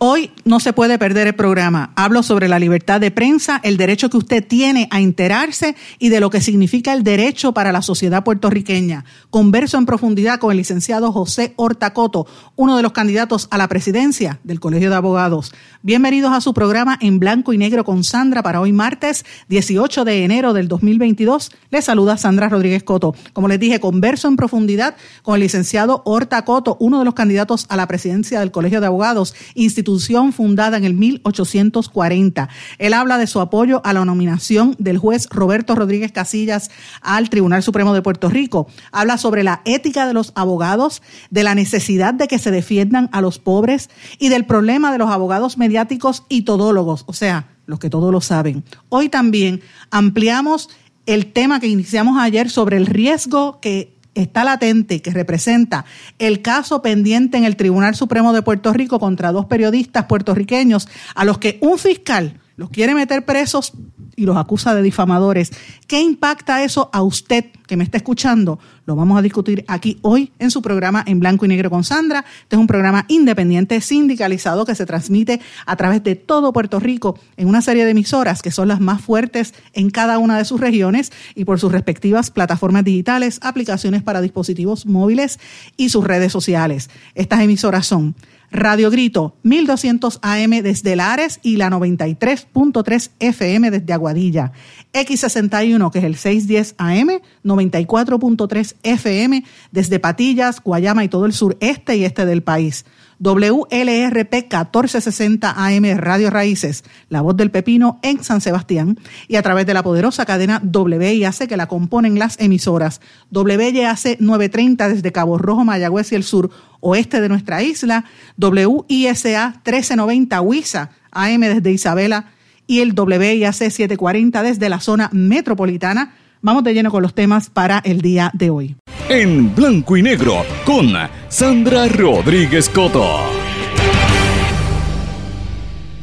Hoy no se puede perder el programa. Hablo sobre la libertad de prensa, el derecho que usted tiene a enterarse y de lo que significa el derecho para la sociedad puertorriqueña. Converso en profundidad con el licenciado José Hortacoto, uno de los candidatos a la presidencia del Colegio de Abogados. Bienvenidos a su programa en blanco y negro con Sandra para hoy martes 18 de enero del 2022. Les saluda Sandra Rodríguez Coto. Como les dije, converso en profundidad con el licenciado Hortacoto, uno de los candidatos a la presidencia del Colegio de Abogados, instituto fundada en el 1840. Él habla de su apoyo a la nominación del juez Roberto Rodríguez Casillas al Tribunal Supremo de Puerto Rico. Habla sobre la ética de los abogados, de la necesidad de que se defiendan a los pobres y del problema de los abogados mediáticos y todólogos, o sea, los que todos lo saben. Hoy también ampliamos el tema que iniciamos ayer sobre el riesgo que está latente, que representa el caso pendiente en el Tribunal Supremo de Puerto Rico contra dos periodistas puertorriqueños a los que un fiscal los quiere meter presos y los acusa de difamadores. ¿Qué impacta eso a usted que me está escuchando? Lo vamos a discutir aquí hoy en su programa En Blanco y Negro con Sandra. Este es un programa independiente sindicalizado que se transmite a través de todo Puerto Rico en una serie de emisoras que son las más fuertes en cada una de sus regiones y por sus respectivas plataformas digitales, aplicaciones para dispositivos móviles y sus redes sociales. Estas emisoras son Radio Grito 1200 AM desde Lares y la 93.3 FM desde Aguadilla. X61 que es el 610 AM, 94.3 FM desde Patillas, Guayama y todo el sureste y este del país. WLRP 1460 AM Radio Raíces, La Voz del Pepino en San Sebastián y a través de la poderosa cadena WIAC que la componen las emisoras WYAC 930 desde Cabo Rojo, Mayagüez y el sur oeste de nuestra isla, WISA 1390 WISA AM desde Isabela y el WIAC 740 desde la zona metropolitana. Vamos de lleno con los temas para el día de hoy en blanco y negro con Sandra Rodríguez Coto.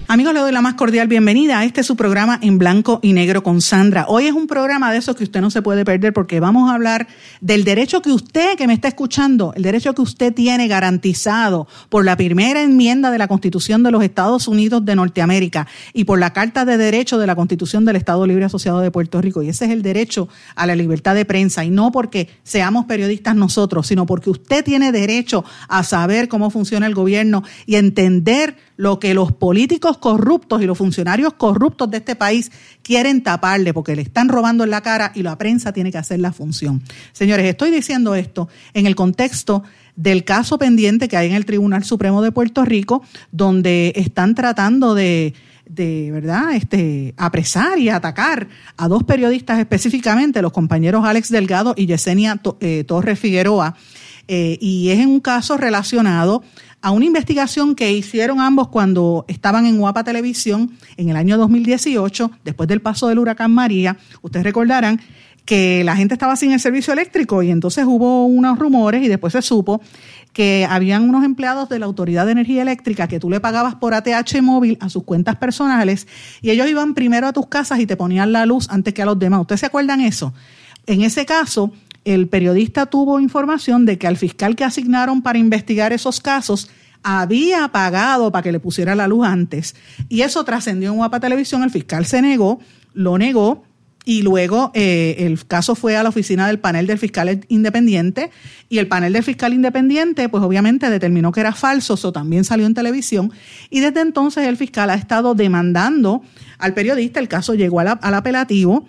Amigos, le doy la más cordial bienvenida a este su programa en blanco y negro con Sandra. Hoy es un programa de esos que usted no se puede perder porque vamos a hablar del derecho que usted que me está escuchando, el derecho que usted tiene garantizado por la primera enmienda de la Constitución de los Estados Unidos de Norteamérica y por la Carta de Derecho de la Constitución del Estado Libre Asociado de Puerto Rico. Y ese es el derecho a la libertad de prensa y no porque seamos periodistas nosotros, sino porque usted tiene derecho a saber cómo funciona el gobierno y entender lo que los políticos corruptos y los funcionarios corruptos de este país quieren taparle porque le están robando en la cara y la prensa tiene que hacer la función. Señores, estoy diciendo esto en el contexto del caso pendiente que hay en el Tribunal Supremo de Puerto Rico, donde están tratando de de verdad este apresar y atacar a dos periodistas específicamente, los compañeros Alex Delgado y Yesenia eh, Torres Figueroa, eh, y es en un caso relacionado a una investigación que hicieron ambos cuando estaban en Guapa Televisión en el año 2018, después del paso del huracán María. Ustedes recordarán que la gente estaba sin el servicio eléctrico y entonces hubo unos rumores y después se supo que habían unos empleados de la Autoridad de Energía Eléctrica que tú le pagabas por ATH móvil a sus cuentas personales y ellos iban primero a tus casas y te ponían la luz antes que a los demás. ¿Ustedes se acuerdan eso? En ese caso, el periodista tuvo información de que al fiscal que asignaron para investigar esos casos había pagado para que le pusiera la luz antes. Y eso trascendió en Guapa Televisión, el fiscal se negó, lo negó, y luego eh, el caso fue a la oficina del panel del fiscal independiente y el panel del fiscal independiente pues obviamente determinó que era falso, eso también salió en televisión. Y desde entonces el fiscal ha estado demandando al periodista, el caso llegó al apelativo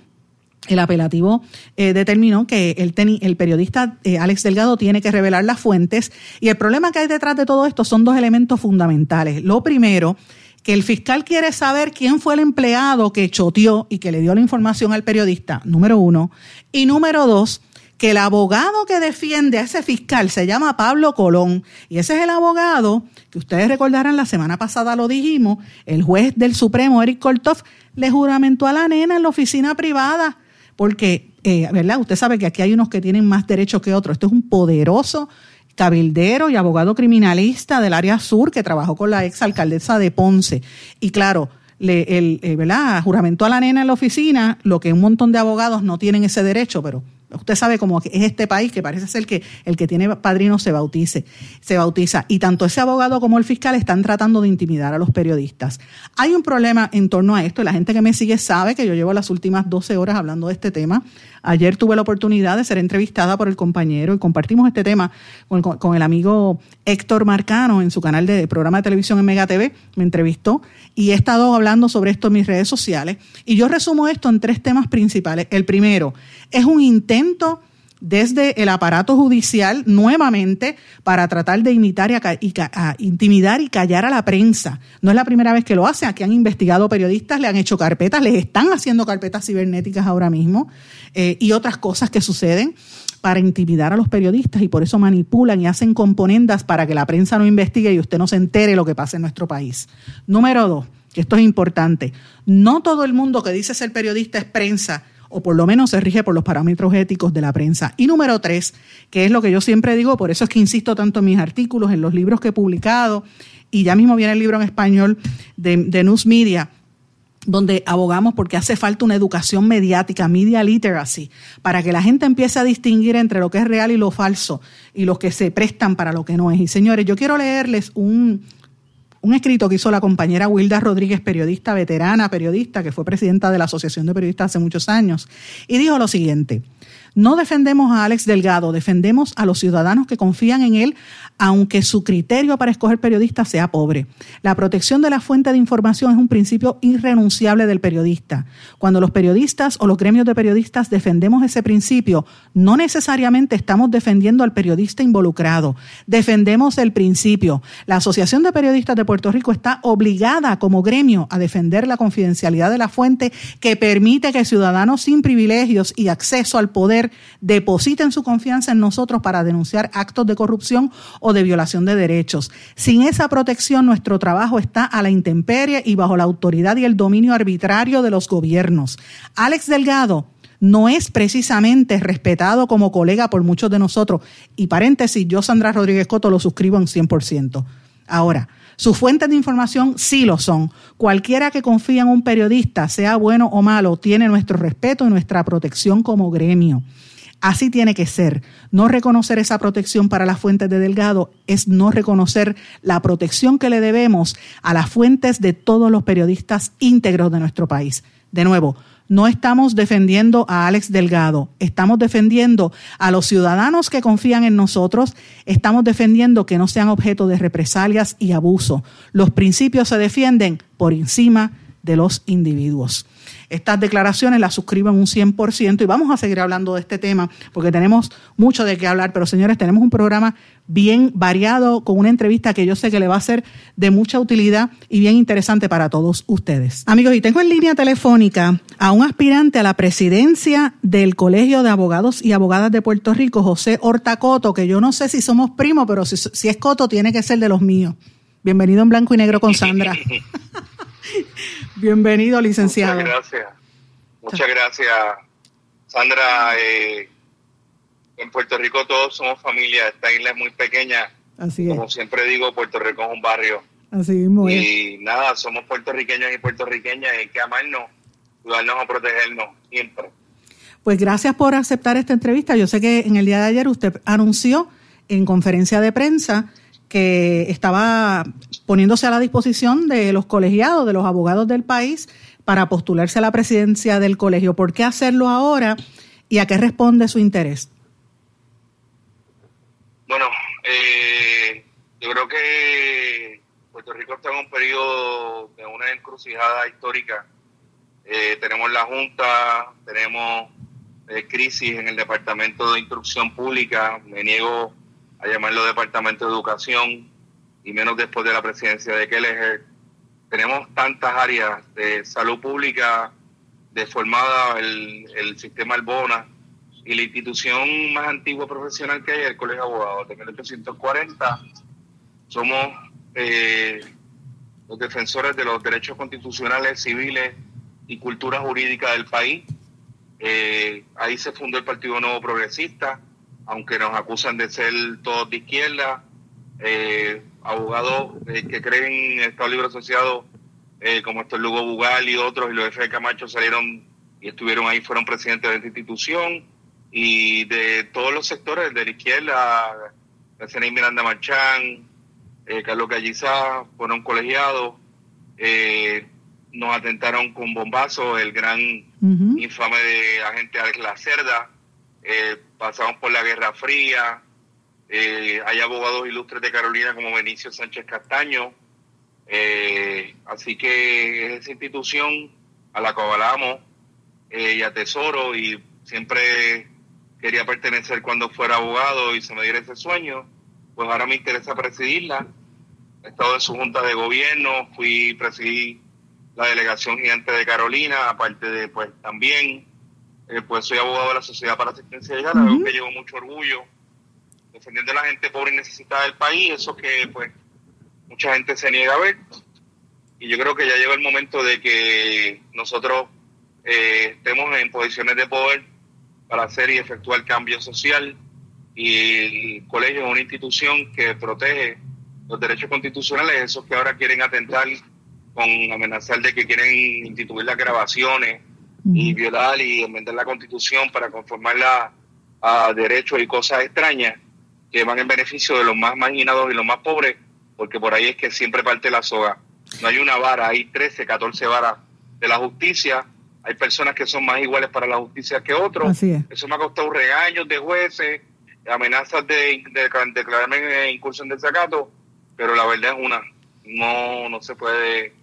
el apelativo eh, determinó que el, periodista eh, Alex Delgado tiene que revelar las fuentes y el problema que hay detrás de todo esto son dos elementos fundamentales. Lo primero, que el fiscal quiere saber quién fue el empleado que choteó y que le dio la información al periodista, número uno. Y número dos, que el abogado que defiende a ese fiscal se llama Pablo Colón. Y ese es el abogado que ustedes recordarán, la semana pasada lo dijimos, el juez del Supremo, Eric Korthoff, le juramentó a la nena en la oficina privada. Porque, eh, ¿verdad? Usted sabe que aquí hay unos que tienen más derechos que otros. Esto es un poderoso cabildero y abogado criminalista del área sur que trabajó con la ex alcaldesa de Ponce. Y claro, le, el, eh, ¿verdad? juramentó a la nena en la oficina, lo que un montón de abogados no tienen ese derecho, pero Usted sabe cómo es este país que parece ser que el que tiene padrino se bautice, se bautiza. Y tanto ese abogado como el fiscal están tratando de intimidar a los periodistas. Hay un problema en torno a esto. La gente que me sigue sabe que yo llevo las últimas 12 horas hablando de este tema. Ayer tuve la oportunidad de ser entrevistada por el compañero y compartimos este tema con el, amigo Héctor Marcano en su canal de programa de televisión en Mega TV. Me entrevistó y he estado hablando sobre esto en mis redes sociales. Y yo resumo esto en tres temas principales. El primero es un intento desde el aparato judicial nuevamente para tratar de imitar y, intimidar y callar a la prensa. No es la primera vez que lo hacen. Aquí han investigado periodistas, le han hecho carpetas, les están haciendo carpetas cibernéticas ahora mismo eh, y otras cosas que suceden para intimidar a los periodistas y por eso manipulan y hacen componendas para que la prensa no investigue y usted no se entere lo que pasa en nuestro país. Número dos, que esto es importante, no todo el mundo que dice ser periodista es prensa o por lo menos se rige por los parámetros éticos de la prensa. Y número tres, que es lo que yo siempre digo, por eso es que insisto tanto en mis artículos, en los libros que he publicado, y ya mismo viene el libro en español de, News Media, donde abogamos porque hace falta una educación mediática, media literacy, para que la gente empiece a distinguir entre lo que es real y lo falso y los que se prestan para lo que no es. Y señores, yo quiero leerles un, un escrito que hizo la compañera Wilda Rodríguez, periodista veterana, periodista, que fue presidenta de la Asociación de Periodistas hace muchos años, y dijo lo siguiente. No defendemos a Alex Delgado, defendemos a los ciudadanos que confían en él, aunque su criterio para escoger periodistas sea pobre. La protección de la fuente de información es un principio irrenunciable del periodista. Cuando los periodistas o los gremios de periodistas defendemos ese principio, no necesariamente estamos defendiendo al periodista involucrado, defendemos el principio. La Asociación de Periodistas de Puerto Rico está obligada como gremio a defender la confidencialidad de la fuente que permite que ciudadanos sin privilegios y acceso al poder depositen su confianza en nosotros para denunciar actos de corrupción o de violación de derechos. Sin esa protección, nuestro trabajo está a la intemperie y bajo la autoridad y el dominio arbitrario de los gobiernos. Alex Delgado no es precisamente respetado como colega por muchos de nosotros. Y paréntesis, yo, Sandra Rodríguez Coto, lo suscribo en 100%. Ahora, sus fuentes de información sí lo son. Cualquiera que confía en un periodista, sea bueno o malo, tiene nuestro respeto y nuestra protección como gremio. Así tiene que ser. No reconocer esa protección para las fuentes de Delgado es no reconocer la protección que le debemos a las fuentes de todos los periodistas íntegros de nuestro país. De nuevo, no estamos defendiendo a Alex Delgado, estamos defendiendo a los ciudadanos que confían en nosotros, estamos defendiendo que no sean objeto de represalias y abuso. Los principios se defienden por encima los individuos. Estas declaraciones las suscribo en un 100% y vamos a seguir hablando de este tema porque tenemos mucho de qué hablar, pero señores, tenemos un programa bien variado con una entrevista que yo sé que le va a ser de mucha utilidad y bien interesante para todos ustedes. Amigos, y tengo en línea telefónica a un aspirante a la presidencia del Colegio de Abogados y Abogadas de Puerto Rico, José Hortacoto, que yo no sé si somos primos, pero si, si es Coto tiene que ser de los míos. Bienvenido en blanco y negro con Sandra. Bienvenido, licenciado. Muchas gracias. Muchas gracias, Sandra. Eh, en Puerto Rico todos somos familia. Esta isla es muy pequeña. Así Como siempre digo, Puerto Rico es un barrio. Así mismo Y nada, somos puertorriqueños y puertorriqueñas. Hay que amarnos, ayudarnos a protegernos siempre. Pues gracias por aceptar esta entrevista. Yo sé que en el día de ayer usted anunció en conferencia de prensa que estaba poniéndose a la disposición de los colegiados, de los abogados del país, para postularse a la presidencia del colegio. ¿Por qué hacerlo ahora y a qué responde su interés? Bueno, eh, yo creo que Puerto Rico está en un periodo de una encrucijada histórica. Eh, tenemos la Junta, tenemos eh, crisis en el Departamento de Instrucción Pública, me niego a llamarlo Departamento de Educación, y menos después de la presidencia de Kelleher. Tenemos tantas áreas de salud pública deformada, el, el sistema Albona, y la institución más antigua profesional que hay el Colegio de Abogados de 1840. Somos eh, los defensores de los derechos constitucionales, civiles y cultura jurídica del país. Eh, ahí se fundó el Partido Nuevo Progresista, aunque nos acusan de ser todos de izquierda. Eh, abogados que creen en el Estado Libre Asociado, como esto Lugo Bugal y otros, y los F. Camacho salieron y estuvieron ahí, fueron presidentes de esta institución y de todos los sectores, de la izquierda, la Miranda Marchán, eh, Carlos Gallizá, fueron colegiados, eh, nos atentaron con bombazo, el gran infame de agente Alex Lacerda, eh, pasamos por la Guerra Fría, eh, hay abogados ilustres de Carolina como Benicio Sánchez Castaño, así que es esa institución a la que avalamos y atesoro y siempre quería pertenecer cuando fuera abogado y se me diera ese sueño, pues ahora me interesa presidirla. He estado en su junta de gobierno, fui presidí la delegación gigante de Carolina, aparte de pues también, eh, pues soy abogado de la Sociedad para Asistencia Legal, algo que llevo mucho orgullo, defendiendo a la gente pobre y necesitada del país, eso que pues mucha gente se niega a ver. Y yo creo que ya llegó el momento de que nosotros eh, estemos en posiciones de poder para hacer y efectuar cambio social. Y el colegio es una institución que protege los derechos constitucionales, esos que ahora quieren atentar con amenazar de que quieren instituir las grabaciones y violar y enmendar la constitución para conformarla a derechos y cosas extrañas que van en beneficio de los más marginados y los más pobres, porque por ahí es que siempre parte la soga. No hay una vara, hay 13, 14 varas de la justicia hay personas que son más iguales para la justicia que otros. Eso me ha costado regaños de jueces, amenazas de, declararme incursión de sacato, pero la verdad es una, no, no se puede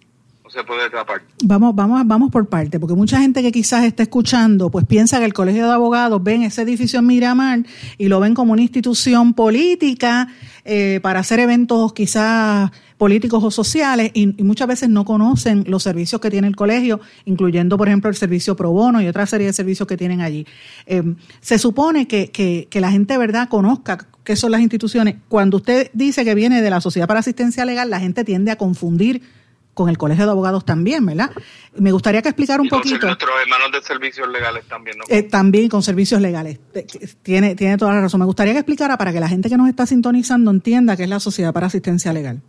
se puede tapar. Vamos, vamos, vamos por parte, porque mucha gente que quizás está escuchando, pues piensa que el Colegio de Abogados ven ese edificio en Miramar y lo ven como una institución política eh, para hacer eventos quizás políticos o sociales y, muchas veces no conocen los servicios que tiene el colegio, incluyendo, por ejemplo, el servicio pro bono y otra serie de servicios que tienen allí. Eh, se supone que, que, que la gente, ¿verdad?, conozca qué son las instituciones. Cuando usted dice que viene de la Sociedad para Asistencia Legal, la gente tiende a confundir con el Colegio de Abogados también, ¿verdad? Me gustaría que explicara un poquito. nuestros hermanos de servicios legales también, ¿no? Eh, también con servicios legales. Tiene, tiene toda la razón. Me gustaría que explicara para que la gente que nos está sintonizando entienda qué es la Sociedad para Asistencia Legal.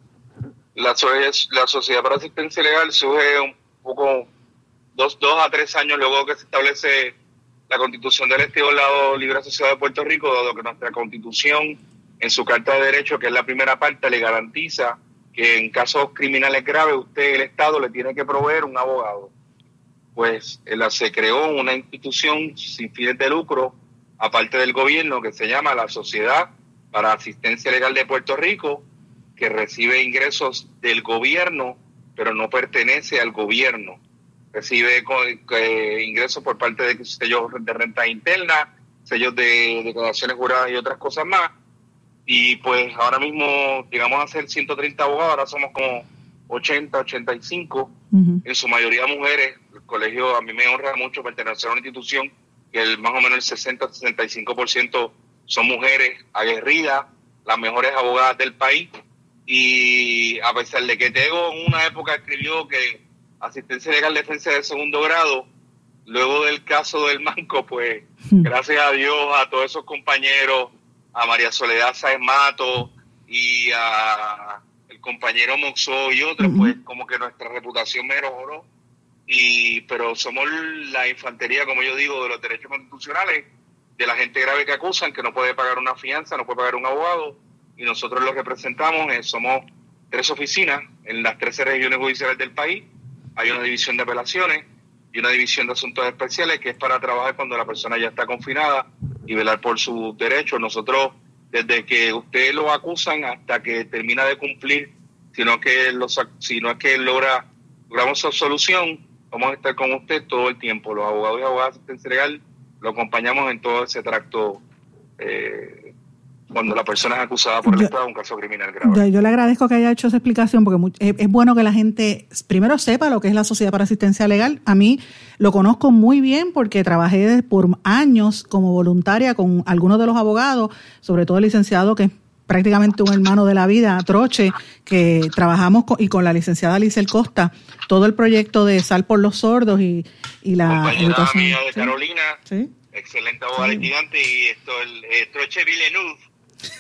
La, la Sociedad para Asistencia Legal surge un poco dos, dos a tres años luego que se establece la constitución del Estado Libre Asociado de Puerto Rico, dado que nuestra constitución, en su Carta de Derechos, que es la primera parte, le garantiza que en casos criminales graves usted, el Estado, le tiene que proveer un abogado. Pues se creó una institución sin fines de lucro, aparte del gobierno, que se llama la Sociedad para Asistencia Legal de Puerto Rico, que recibe ingresos del gobierno, pero no pertenece al gobierno. Recibe eh, ingresos por parte de sellos de renta interna, sellos de declaraciones juradas y otras cosas más y pues ahora mismo llegamos a ser 130 abogados, ahora somos como 80, 85, en su mayoría mujeres. El colegio a mí me honra mucho pertenecer a una institución que el, más o menos el 60, 65% son mujeres aguerridas, las mejores abogadas del país. Y a pesar de que Tego en una época escribió que asistencia legal defensa de segundo grado, luego del caso del Manco, pues gracias a Dios, a todos esos compañeros, a María Soledad Sáenz Mato y a el compañero Moxó y otros, pues como que nuestra reputación mejoró. Y, pero somos la infantería, como yo digo, de los derechos constitucionales, de la gente grave que acusan, que no puede pagar una fianza, no puede pagar un abogado, y nosotros lo que presentamos es, somos tres oficinas en las 13 regiones judiciales del país, hay una división de apelaciones y una división de asuntos especiales que es para trabajar cuando la persona ya está confinada y velar por sus derechos. Nosotros, desde que ustedes lo acusan hasta que termina de cumplir, sino que los, si no es que logra logramos su solución, vamos a estar con usted todo el tiempo. Los abogados y abogadas de legal lo acompañamos en todo ese tracto eh, cuando la persona es acusada por el Estado de un caso criminal grave. Yo, le agradezco que haya hecho esa explicación porque es, bueno que la gente primero sepa lo que es la Sociedad para Asistencia Legal. A mí lo conozco muy bien porque trabajé por años como voluntaria con algunos de los abogados, sobre todo el licenciado que es prácticamente un hermano de la vida, Troche, que trabajamos con, y con la licenciada Lizel Costa, todo el proyecto de Sal por los Sordos y, y la Compañera mía de Carolina, excelente abogada litigante, y esto, el eh, Troche Villeneuve,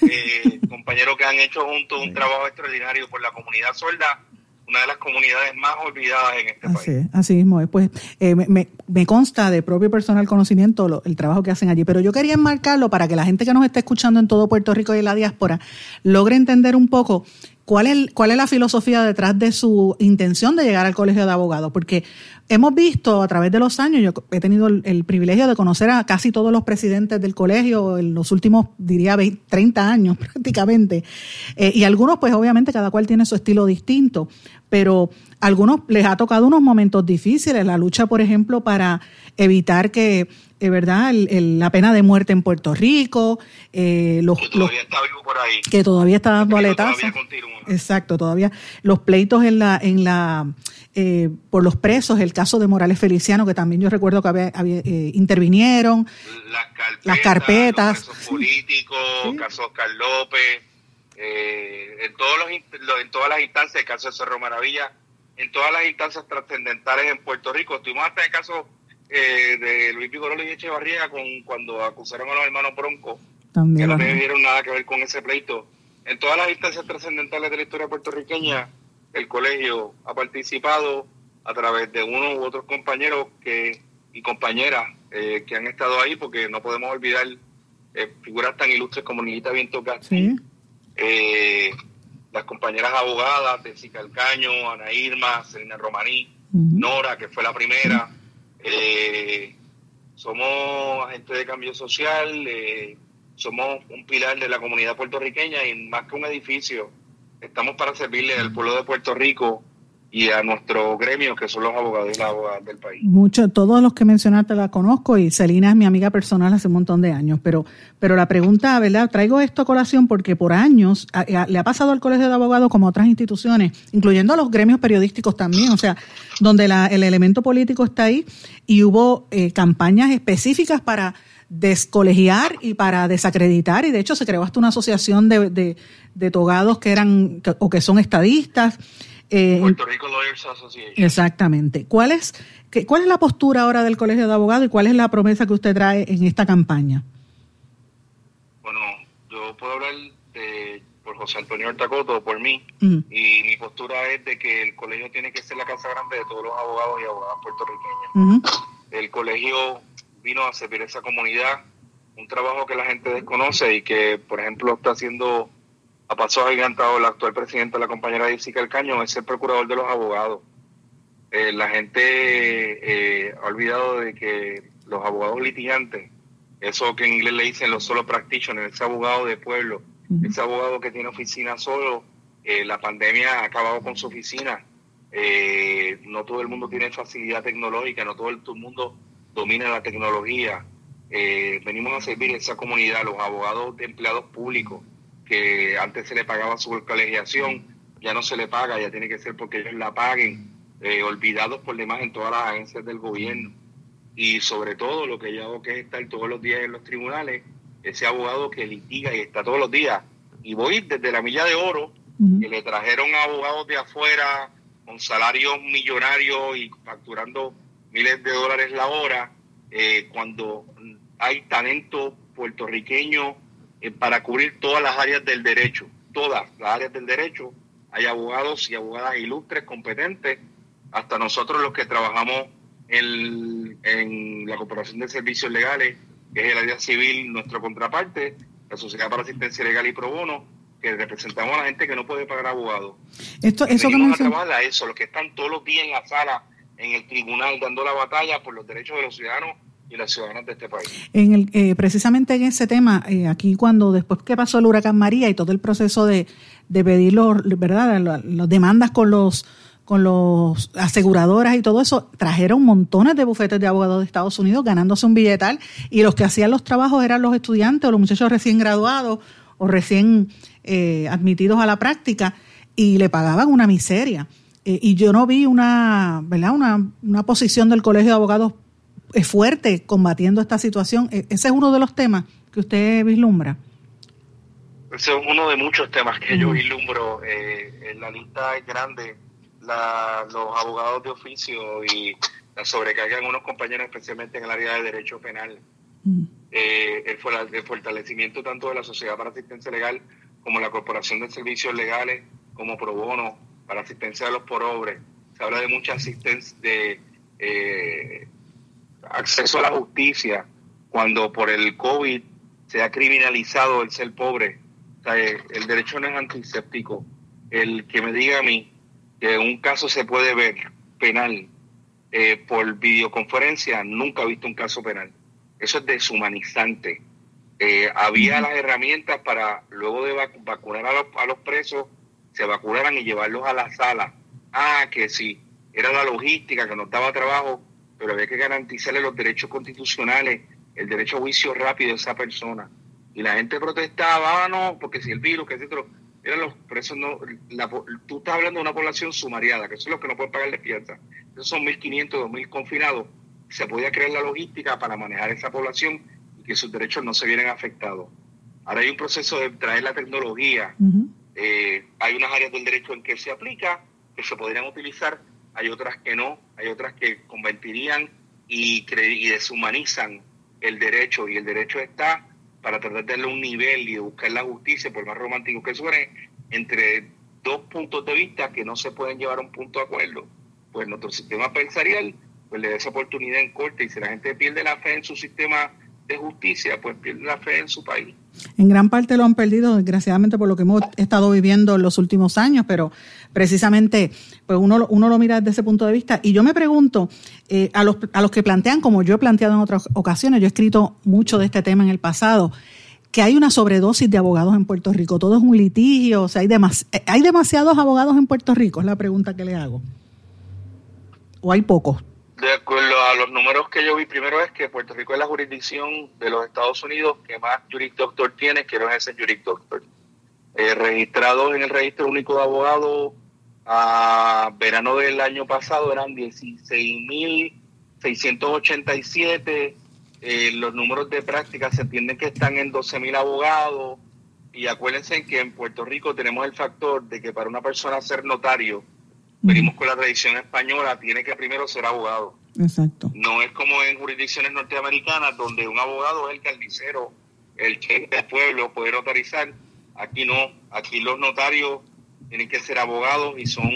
eh, compañeros que han hecho juntos un trabajo extraordinario por la comunidad sorda, una de las comunidades más olvidadas en este país. Así mismo es. Pues eh, me, me, consta de propio personal conocimiento el trabajo que hacen allí, pero yo quería enmarcarlo para que la gente que nos está escuchando en todo Puerto Rico y en la diáspora logre entender un poco cuál es, cuál es la filosofía detrás de su intención de llegar al colegio de abogados, porque hemos visto a través de los años, yo he tenido el, privilegio de conocer a casi todos los presidentes del colegio en los últimos, diría, 20, 30 años prácticamente, eh, y algunos pues obviamente cada cual tiene su estilo distinto, pero a algunos les ha tocado unos momentos difíciles, la lucha, por ejemplo, para evitar que eh, ¿verdad? la pena de muerte en Puerto Rico, eh, los, que todavía está vivo por ahí. Que todavía está dando aletazo. Exacto, todavía los pleitos en la, en la, eh, por los presos, el caso de Morales Feliciano, que también yo recuerdo que había, eh, intervinieron. Las carpetas. Los presos políticos, caso Oscar López, eh, en, todos los, en todas las instancias, el caso de Cerro Maravilla, en todas las instancias trascendentales en Puerto Rico. Estuvimos hasta el caso eh, de Luis Pigorolo y Echevarría con, cuando acusaron a los hermanos Bronco, que no tuvieron nada que ver con ese pleito. En todas las instancias trascendentales de la historia puertorriqueña, el colegio ha participado a través de unos u otros compañeros que y compañeras eh, que han estado ahí, porque no podemos olvidar eh, figuras tan ilustres como Nilita Viento Castro, las compañeras abogadas de Cicalcaño, Ana Irma, Selena Romaní, Nora, que fue la primera, eh, somos agentes de cambio social, eh, somos un pilar de la comunidad puertorriqueña y más que un edificio, estamos para servirle al pueblo de Puerto Rico y a nuestro gremio, que son los abogados y las abogadas del país. Mucho, todos los que mencionaste la conozco y Celina es mi amiga personal hace un montón de años, pero, pero la pregunta, ¿verdad? Traigo esto a colación porque por años le ha pasado al Colegio de Abogados como a otras instituciones, incluyendo a los gremios periodísticos también, o sea, donde la, el elemento político está ahí y hubo eh, campañas específicas para descolegiar y para desacreditar y de hecho se creó hasta una asociación de, de, de togados que eran o que son estadistas eh, Puerto Rico Lawyers Association. Exactamente. ¿Cuál es, ¿Cuál es la postura ahora del Colegio de Abogados y cuál es la promesa que usted trae en esta campaña? Bueno, yo puedo hablar por José Antonio Ortacoto, por mí, y mi postura es de que el colegio tiene que ser la casa grande de todos los abogados y abogadas puertorriqueños. El colegio vino a servir a esa comunidad, un trabajo que la gente desconoce y que, por ejemplo, está haciendo a paso agigantado el actual presidente, la compañera Jessica Caño, es el procurador de los abogados. Eh, la gente eh, ha olvidado de que los abogados litigantes, eso que en inglés le dicen los solo practitioners, ese abogado de pueblo, ese abogado que tiene oficina solo, eh, la pandemia ha acabado con su oficina. no todo el mundo tiene facilidad tecnológica, no todo el, mundo domina la tecnología. venimos a servir a esa comunidad, los abogados de empleados públicos, que antes se le pagaba su colegiación, ya no se le paga, ya tiene que ser porque ellos la paguen, eh, olvidados por demás en todas las agencias del gobierno. Y sobre todo lo que yo hago que es estar todos los días en los tribunales, ese abogado que litiga y está todos los días. Y voy desde la milla de oro, que le trajeron abogados de afuera con salarios millonarios y facturando miles de dólares la hora, eh, cuando hay talento puertorriqueño para cubrir todas las áreas del derecho, todas las áreas del derecho. Hay abogados y abogadas ilustres, competentes, hasta nosotros los que trabajamos en, en la Corporación de Servicios Legales, que es el área civil, nuestra contraparte, la Sociedad para Asistencia Legal y Pro Bono, que representamos a la gente que no puede pagar abogados. Esto, eso que a eso, los que están todos los días en la sala, en el tribunal, dando la batalla por los derechos de los ciudadanos y las ciudadanas de este país. En el, eh, precisamente en ese tema, eh, aquí cuando después que pasó el huracán María y todo el proceso de, de pedir los, ¿verdad? las demandas con los con los aseguradoras y todo eso, trajeron montones de bufetes de abogados de Estados Unidos ganándose un billetal y los que hacían los trabajos eran los estudiantes o los muchachos recién graduados o recién eh, admitidos a la práctica y le pagaban una miseria. Eh, y yo no vi una, ¿verdad? Una, una posición del Colegio de Abogados fuerte combatiendo esta situación. E, ese es uno de los temas que usted vislumbra. Ese es uno de muchos temas que yo vislumbro. Eh, la lista es grande. los abogados de oficio y la sobrecarga en unos compañeros, especialmente en el área de derecho penal. Eh, el, fortalecimiento tanto de la Sociedad para Asistencia Legal como la Corporación de Servicios Legales, como Pro Bono, para asistencia de los pobres. Se habla de mucha asistencia, de eh, acceso a la justicia, cuando por el COVID se ha criminalizado el ser pobre. Eh, el derecho no es antiséptico. El que me diga a mí que un caso se puede ver penal eh, por videoconferencia, nunca he visto un caso penal. Eso es deshumanizante. Eh, había las herramientas para, luego de vacunar a los, a los presos, se vacunaran y llevarlos a la sala. Ah, que sí, era la logística que nos daba trabajo, pero había que garantizarle los derechos constitucionales, el derecho a juicio rápido de esa persona. Y la gente protestaba, ah, no, porque si el virus, que etcétera, eran los presos, no, tú estás hablando de una población sumariada, que son los que no pueden pagar de fianza. Esos son 1.500, 2.000 confinados. Se podía crear la logística para manejar esa población y que sus derechos no se vieran afectados. Ahora hay un proceso de traer la tecnología. Eh, hay unas áreas del derecho en que se aplica, que se podrían utilizar, hay otras que no, hay otras que convertirían y, y deshumanizan el derecho y el derecho está para tratar de darle un nivel y de buscar la justicia, por más romántico que suene, entre dos puntos de vista que no se pueden llevar a un punto de acuerdo. Pues nuestro sistema pensarial pues le da esa oportunidad en corte y si la gente pierde la fe en su sistema de justicia, pues pierde la fe en su país. En gran parte lo han perdido, desgraciadamente, por lo que hemos estado viviendo en los últimos años, pero precisamente pues uno, uno lo mira desde ese punto de vista. Y yo me pregunto, eh, a, los, a los que plantean, como yo he planteado en otras ocasiones, yo he escrito mucho de este tema en el pasado, que hay una sobredosis de abogados en Puerto Rico, todo es un litigio, o sea, hay, eh, hay demasiados abogados en Puerto Rico, es la pregunta que le hago. ¿O hay pocos? De acuerdo a los números que yo vi, primero es que Puerto Rico es la jurisdicción de los Estados Unidos que más Juric Doctor tiene, que no es ese Juric Doctor. Eh, registrados en el Registro Único de Abogados a verano del año pasado eran 16.687. Eh, los números de práctica se entienden que están en 12.000 abogados. Y acuérdense que en Puerto Rico tenemos el factor de que para una persona ser notario, venimos con la tradición española, tiene que primero ser abogado. Exacto. No es como en jurisdicciones norteamericanas donde un abogado es el carnicero, el che del pueblo, puede notarizar. Aquí no, aquí los notarios tienen que ser abogados y son,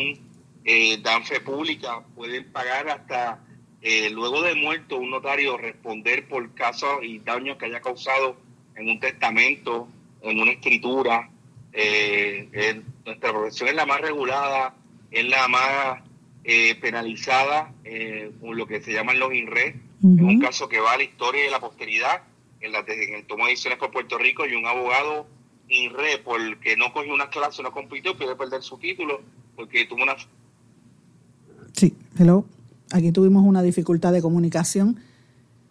eh, dan fe pública, pueden pagar hasta eh, luego de muerto un notario responder por casos y daños que haya causado en un testamento, en una escritura. Eh, nuestra profesión es la más regulada es la más eh, penalizada eh, con lo que se llaman los INRE. Es un caso que va a la historia y la posteridad en, la, en el tomo de decisiones por Puerto Rico y un abogado INRE porque no cogió una clase, no compitió, puede perder su título porque tuvo una... Sí, hello. Aquí tuvimos una dificultad de comunicación.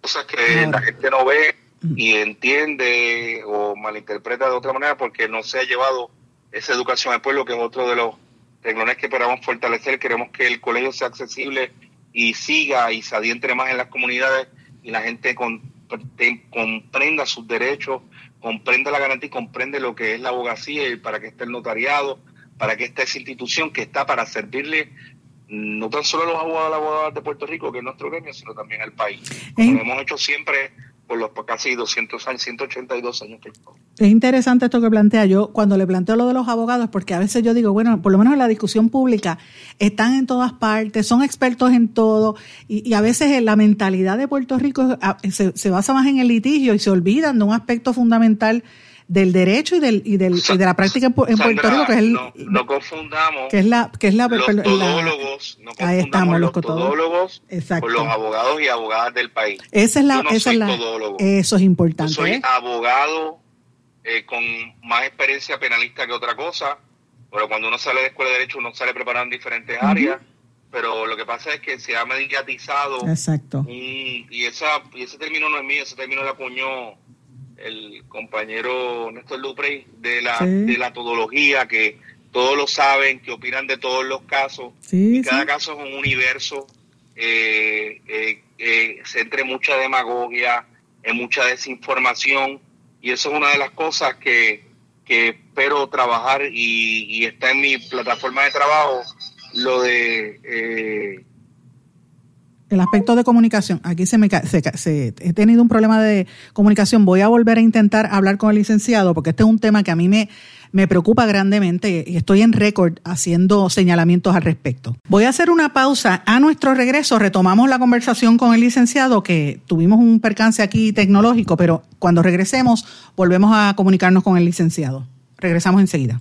Cosas que la gente no ve y entiende o malinterpreta de otra manera porque no se ha llevado esa educación al pueblo, que es otro de los renglones que esperamos fortalecer, queremos que el colegio sea accesible y siga y se adientre más en las comunidades y la gente comprenda sus derechos, comprenda la garantía y comprende lo que es la abogacía y para que esté el notariado, para que esté esa institución que está para servirle no tan solo a los abogados, abogados de Puerto Rico, que es nuestro gremio, sino también al país. Como lo hemos hecho siempre por los casi 200 años, 182 años que Es interesante esto que plantea. Yo cuando le planteo lo de los abogados, porque a veces yo digo, bueno, por lo menos en la discusión pública están en todas partes, son expertos en todo, y, a veces la mentalidad de Puerto Rico se, se, basa más en el litigio y se olvidan de un aspecto fundamental del derecho y del y, del, y de la práctica en, Puerto Rico que es el no, confundamos que es la que es la los todólogos no ahí estamos los, todólogos con los abogados y abogadas del país. Esa es la esa es la eso es importante Yo soy ¿eh? abogado eh, con más experiencia penalista que otra cosa pero cuando uno sale de escuela de derecho uno sale preparado en diferentes áreas pero lo que pasa es que se ha mediatizado exacto. y, y esa y ese término no es mío ese término lo acuñó el compañero Néstor Luprey de la, de la todología, que todos lo saben, que opinan de todos los casos. y cada caso es un universo. Eh, eh, eh, se entre mucha demagogia, en mucha desinformación, y eso es una de las cosas que, que espero trabajar y, y está en mi plataforma de trabajo, lo de eh, el aspecto de comunicación, aquí se me se, he tenido un problema de comunicación. Voy a volver a intentar hablar con el licenciado porque este es un tema que a mí me, me preocupa grandemente y estoy en récord haciendo señalamientos al respecto. Voy a hacer una pausa. A nuestro regreso retomamos la conversación con el licenciado que tuvimos un percance aquí tecnológico, pero cuando regresemos volvemos a comunicarnos con el licenciado. Regresamos enseguida.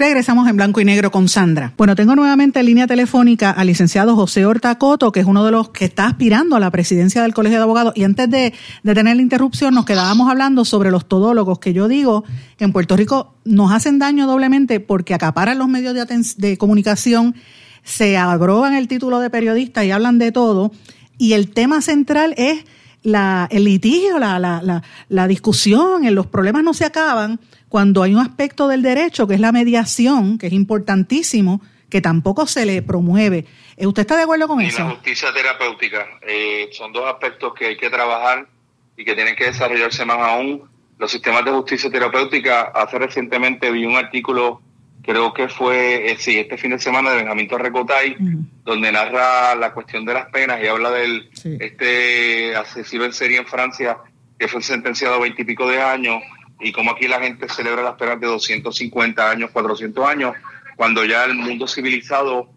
Regresamos en blanco y negro con Sandra. Bueno, tengo nuevamente en línea telefónica al licenciado José Horta Coto, que es uno de los que está aspirando a la presidencia del Colegio de Abogados. Y antes de, tener la interrupción, nos quedábamos hablando sobre los todólogos, que yo digo en Puerto Rico nos hacen daño doblemente porque acaparan los medios de, de comunicación, se abrogan el título de periodista y hablan de todo. Y el tema central es la, el litigio, la, la, la discusión, los problemas no se acaban cuando hay un aspecto del derecho que es la mediación, que es importantísimo, que tampoco se le promueve. Eh, ¿Usted está de acuerdo con eso? Y la justicia terapéutica. Eh, son dos aspectos que hay que trabajar y que tienen que desarrollarse más aún. Los sistemas de justicia terapéutica, hace recientemente vi un artículo, creo que fue, eh, sí, este fin de semana de Benjamín Torrecotay, donde narra la cuestión de las penas y habla del este asesino en serie en Francia que fue sentenciado a veintipico de años y como aquí la gente celebra las penas de 250 años, 400 años, cuando ya el mundo civilizado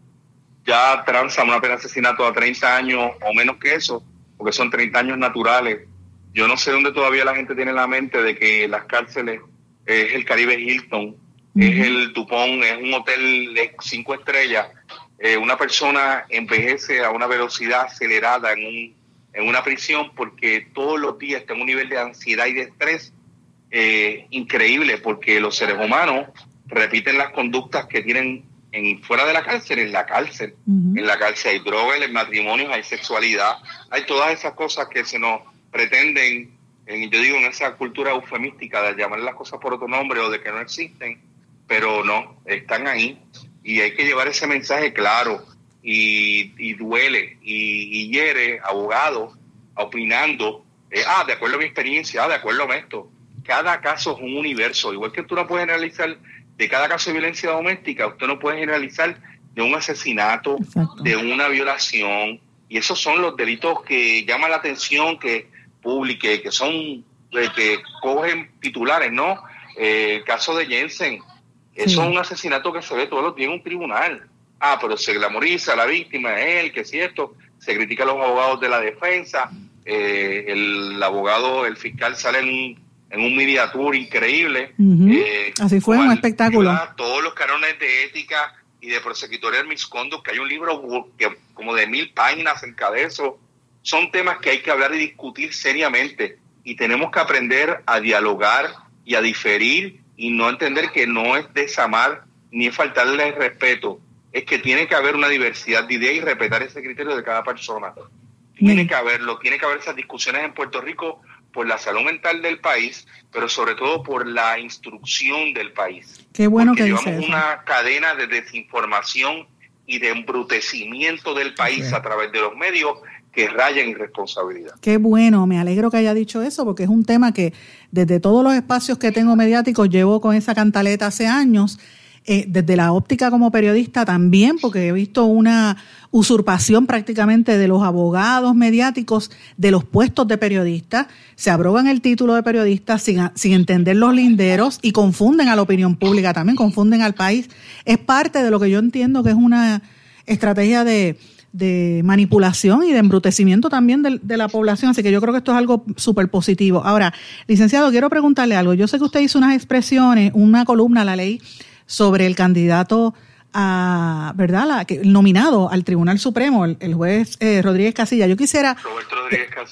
ya transa una pena de asesinato a 30 años o menos que eso, porque son 30 años naturales. Yo no sé dónde todavía la gente tiene la mente de que las cárceles es el Caribe Hilton, es el Dupont, es un hotel de cinco estrellas. Eh, una persona envejece a una velocidad acelerada en, un, en una prisión porque todos los días está en un nivel de ansiedad y de estrés eh, increíble porque los seres humanos repiten las conductas que tienen en fuera de la cárcel, en la cárcel. En la cárcel hay drogas, en matrimonios hay sexualidad, hay todas esas cosas que se nos pretenden, en, yo digo, en esa cultura eufemística de llamar las cosas por otro nombre o de que no existen, pero no, están ahí. Y hay que llevar ese mensaje claro y, duele y, hiere abogados opinando, eh, ah, de acuerdo a mi experiencia, ah, de acuerdo a esto cada caso es un universo. Igual que tú no puedes generalizar de cada caso de violencia doméstica, usted no puede generalizar de un asesinato, de una violación. Y esos son los delitos que llaman la atención, que publique, que son, eh, que cogen titulares, ¿no? Eh, el caso de Jensen, eso es un asesinato que se ve todos los días en un tribunal. Ah, pero se glamoriza a la víctima, él, que es cierto, se critica a los abogados de la defensa, eh, el abogado, el fiscal sale en un en un media increíble. Eh, Así fue, un espectáculo. Todos los canones de ética y de prosecutorial misconduct, que hay un libro que como de mil páginas acerca de eso, son temas que hay que hablar y discutir seriamente. Y tenemos que aprender a dialogar y a diferir y no entender que no es desamar ni es faltarle el respeto. Es que tiene que haber una diversidad de ideas y respetar ese criterio de cada persona. Tiene que haberlo, tiene que haber esas discusiones en Puerto Rico por la salud mental del país, pero sobre todo por la instrucción del país. Qué bueno que llevamos una cadena de desinformación y de embrutecimiento del país a través de los medios que rayan irresponsabilidad. Qué bueno, me alegro que haya dicho eso, porque es un tema que desde todos los espacios que tengo mediáticos llevo con esa cantaleta hace años eh, desde la óptica como periodista también, porque he visto una usurpación prácticamente de los abogados mediáticos de los puestos de periodistas, se abrogan el título de periodista sin, sin entender los linderos y confunden a la opinión pública también, confunden al país. Es parte de lo que yo entiendo que es una estrategia de, de manipulación y de embrutecimiento también de, la población. Así que yo creo que esto es algo súper positivo. Ahora, licenciado, quiero preguntarle algo. Yo sé que usted hizo unas expresiones, una columna, la ley, sobre el candidato a, ¿verdad? La, que, el nominado al Tribunal Supremo, el, juez eh, Rodríguez Casilla. Yo quisiera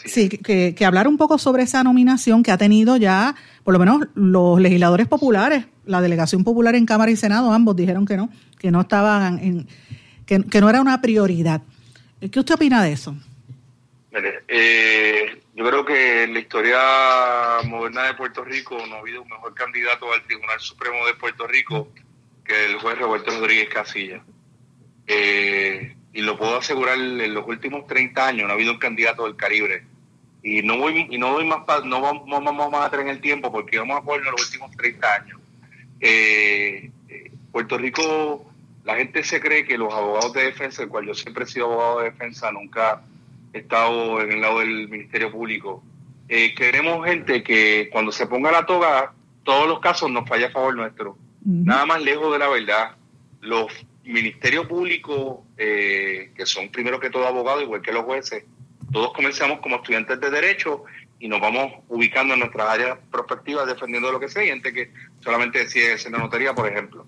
Sí, que, que hablar un poco sobre esa nominación que ha tenido ya, por lo menos los legisladores populares, la delegación popular en Cámara y Senado, ambos dijeron que no, que no estaban en, que, que no era una prioridad. ¿Qué usted opina de eso? Eh, yo creo que en la historia moderna de Puerto Rico no ha habido un mejor candidato al Tribunal Supremo de Puerto Rico el juez Roberto Rodríguez Casilla. Eh, y lo puedo asegurar, en los últimos 30 años no ha habido un candidato del Caribe. Y no voy y no voy más no vamos, vamos a tener el tiempo porque vamos a poner los últimos 30 años. Eh, Puerto Rico la gente se cree que los abogados de defensa, el cual yo siempre he sido abogado de defensa, nunca he estado en el lado del Ministerio Público. Eh, queremos gente que cuando se ponga la toga, todos los casos nos falla a favor nuestro. Nada más lejos de la verdad. Los ministerios públicos, eh, que son primero que todo abogados, igual que los jueces, todos comenzamos como estudiantes de Derecho y nos vamos ubicando en nuestras áreas prospectivas defendiendo lo que sea, y gente que solamente decide en la notaría, por ejemplo.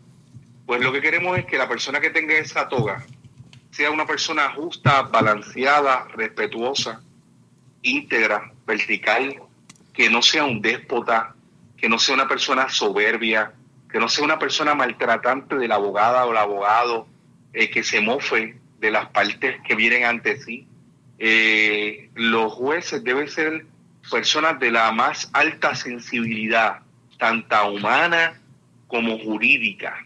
Pues lo que queremos es que la persona que tenga esa toga sea una persona justa, balanceada, respetuosa, íntegra, vertical, que no sea un déspota, que no sea una persona soberbia, que no sea una persona maltratante de la abogada o el abogado, eh, que se mofe de las partes que vienen ante sí. Eh, los jueces deben ser personas de la más alta sensibilidad, tanto humana como jurídica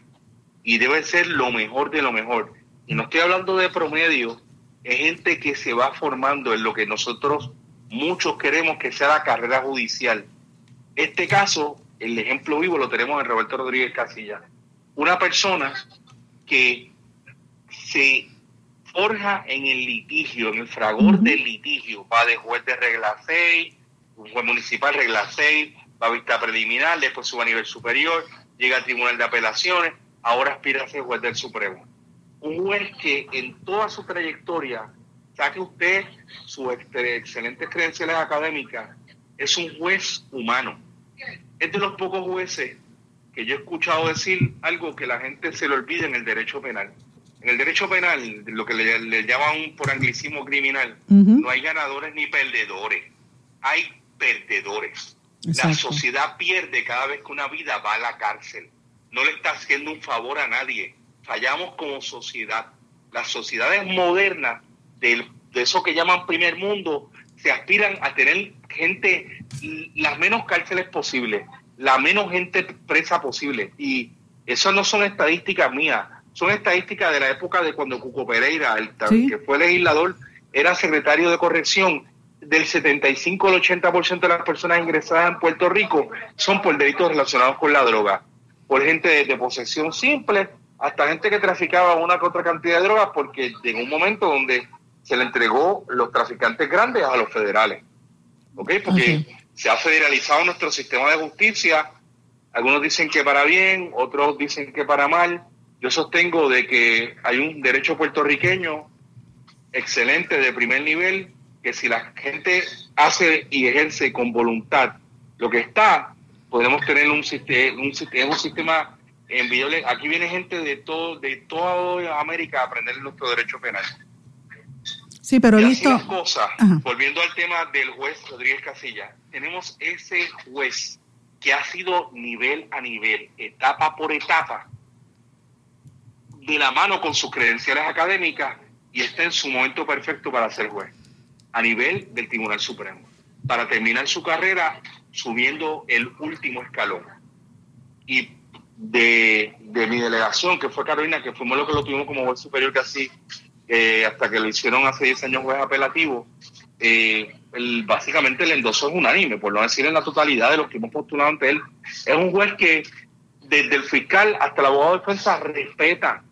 y debe ser lo mejor de lo mejor. Y no estoy hablando de promedio, es gente que se va formando en lo que nosotros muchos queremos que sea la carrera judicial. Este caso, el ejemplo vivo lo tenemos en Roberto Rodríguez Casilla. Una persona que se forja en el litigio, en el fragor del litigio, va de juez de regla 6, juez municipal regla 6, va a vista preliminar, después sube a nivel superior, llega al tribunal de apelaciones, ahora aspira a ser juez del Supremo. Un juez que en toda su trayectoria, saque usted sus excelentes credenciales académicas, es un juez humano. Es de los pocos jueces que yo he escuchado decir algo que la gente se le olvida en el derecho penal. En el derecho penal, lo que le, llaman por anglicismo criminal, no hay ganadores ni perdedores, hay perdedores. La sociedad pierde cada vez que una vida va a la cárcel no le está haciendo un favor a nadie. Fallamos como sociedad. Las sociedades modernas de eso que llaman primer mundo se aspiran a tener gente, las menos cárceles posibles, la menos gente presa posible. Y esas no son estadísticas mías, son estadísticas de la época de cuando Cuco Pereira, el, que fue legislador, era secretario de corrección. Del 75 al 80% de las personas ingresadas en Puerto Rico son por delitos relacionados con la droga por gente de, posesión simple hasta gente que traficaba una que otra cantidad de drogas porque llegó un momento donde se le entregó los traficantes grandes a los federales. ¿Ok? Porque se ha federalizado nuestro sistema de justicia. Algunos dicen que para bien, otros dicen que para mal. Yo sostengo de que hay un derecho puertorriqueño excelente de primer nivel que si la gente hace y ejerce con voluntad lo que está, podemos tener un sistema, un sistema, un sistema enviable. Aquí viene gente de todo, de toda América a aprender nuestro derecho penal. Sí, pero listo. volviendo al tema del juez Rodríguez Casilla, tenemos ese juez que ha sido nivel a nivel, etapa por etapa, de la mano con sus credenciales académicas y está en su momento perfecto para ser juez, a nivel del Tribunal Supremo. Para terminar su carrera subiendo el último escalón. Y de, mi delegación, que fue Carolina, que fuimos los que lo tuvimos como juez superior casi eh, hasta que lo hicieron hace 10 años juez apelativo, eh, el, básicamente el endoso es unánime, por no decir en la totalidad de los que hemos postulado ante él. Es un juez que desde el fiscal hasta el abogado de defensa respeta.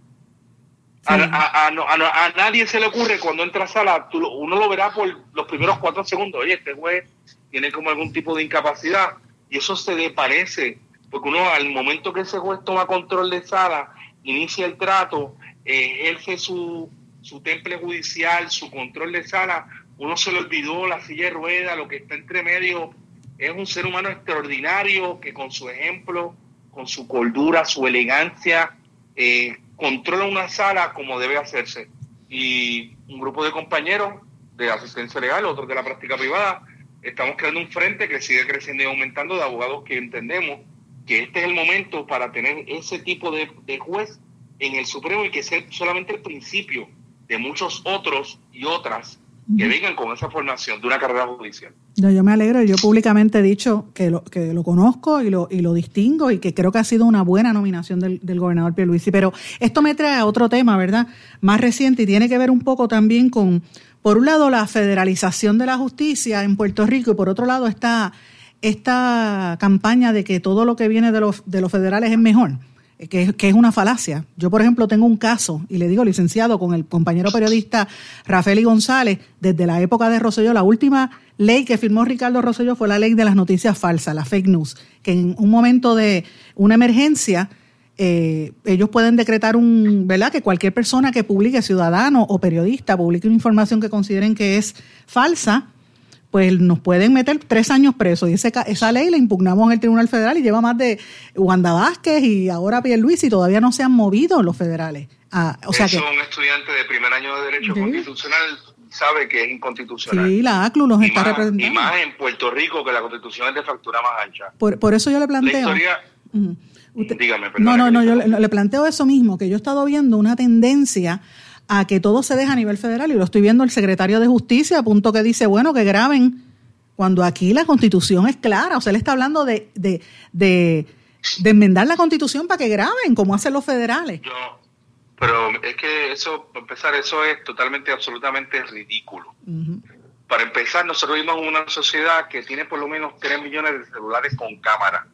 A, a, a, nadie se le ocurre cuando entra a sala, uno lo verá por los primeros cuatro segundos. Oye, este juez tiene como algún tipo de incapacidad y eso se le parece, porque uno al momento que ese juez toma control de sala, inicia el trato, ejerce su, su temple judicial, su control de sala, uno se le olvidó la silla de rueda, lo que está entre medio. Es un ser humano extraordinario que con su ejemplo, con su cordura, su elegancia, eh, controla una sala como debe hacerse. Y un grupo de compañeros de asistencia legal, otros de la práctica privada, estamos creando un frente que sigue creciendo y aumentando de abogados que entendemos que este es el momento para tener ese tipo de, de juez en el Supremo y que sea solamente el principio de muchos otros y otras que vengan con esa formación de una carrera judicial. yo me alegro, yo públicamente he dicho que lo, que lo conozco y lo, y lo distingo y que creo que ha sido una buena nominación del, del gobernador Pierluisi. Pero esto me trae a otro tema, ¿verdad? Más reciente y tiene que ver un poco también con, por un lado, la federalización de la justicia en Puerto Rico y por otro lado esta, esta campaña de que todo lo que viene de los, de los federales es mejor que, es una falacia. Yo, por ejemplo, tengo un caso, y le digo licenciado, con el compañero periodista Rafael y González, desde la época de Rosselló, la última ley que firmó Ricardo Rosselló fue la ley de las noticias falsas, la fake news, que en un momento de una emergencia, eh, ellos pueden decretar un, ¿verdad? Que cualquier persona que publique, ciudadano o periodista, publique una información que consideren que es falsa, pues nos pueden meter tres años presos. Y esa ley la impugnamos en el Tribunal Federal y lleva más de Wanda Vázquez y ahora Luis y todavía no se han movido los federales. Ah, o sea que, un estudiante de primer año de Derecho Constitucional sabe que es inconstitucional. Sí, la ACLU los está representando. Y más en Puerto Rico, que la Constitución es de factura más ancha. Por, eso yo le planteo... La historia... dígame, no, no, no, yo le planteo eso mismo, que yo he estado viendo una tendencia a que todo se deja a nivel federal y lo estoy viendo el secretario de Justicia a punto que dice, bueno, que graben, cuando aquí la constitución es clara, o sea, él está hablando de, de, de, enmendar la constitución para que graben, como hacen los federales. Yo, pero es que eso, para empezar, eso es totalmente, absolutamente ridículo. Para empezar, nosotros vivimos en una sociedad que tiene por lo menos 3 millones de celulares con cámara.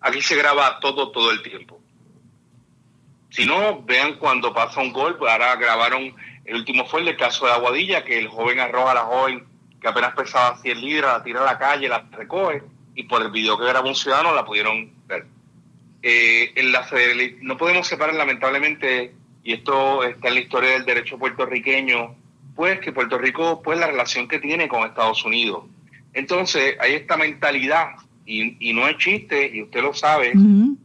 Aquí se graba todo, todo el tiempo. Si no, vean cuando pasa un gol, pues ahora grabaron, el último fue el del caso de Aguadilla, que el joven arroja a la joven que apenas pesaba 100 libras, la tira a la calle, la recoge, y por el video que grabó un ciudadano la pudieron ver. Eh, no podemos separar lamentablemente, y esto está en la historia del derecho puertorriqueño, pues que Puerto Rico, pues la relación que tiene con Estados Unidos. Entonces, hay esta mentalidad y, no es chiste, y usted lo sabe,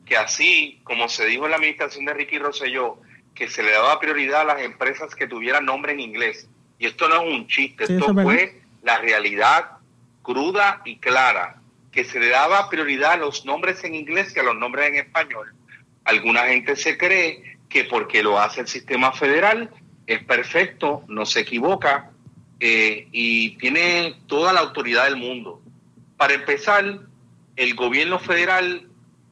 que así como se dijo en la administración de Ricky Rosselló, que se le daba prioridad a las empresas que tuvieran nombre en inglés. Y esto no es un chiste, esto fue la realidad cruda y clara, que se le daba prioridad a los nombres en inglés que a los nombres en español. Alguna gente se cree que porque lo hace el sistema federal es perfecto, no se equivoca eh, y tiene toda la autoridad del mundo. Para empezar, el gobierno federal,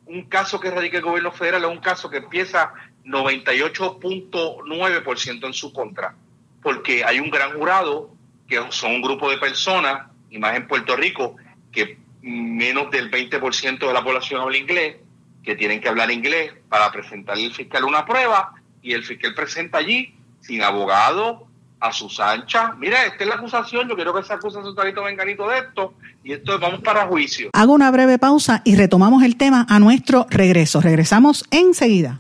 un caso que radica el gobierno federal es un caso que empieza 98.9% en su contra, porque hay un gran jurado que son un grupo de personas, y más en Puerto Rico, que menos del 20% de la población habla inglés, que tienen que hablar inglés para presentarle al fiscal una prueba, y el fiscal presenta allí, sin abogado, a sus anchas. Mira, esta es la acusación, yo quiero que se acuse a su talito venganito de esto, y esto vamos para juicio. Hago una breve pausa y retomamos el tema a nuestro regreso. Regresamos enseguida.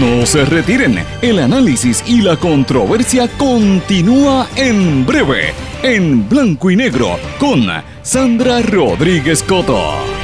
No se retiren, el análisis y la controversia continúa en breve, en blanco y negro, con Sandra Rodríguez Coto.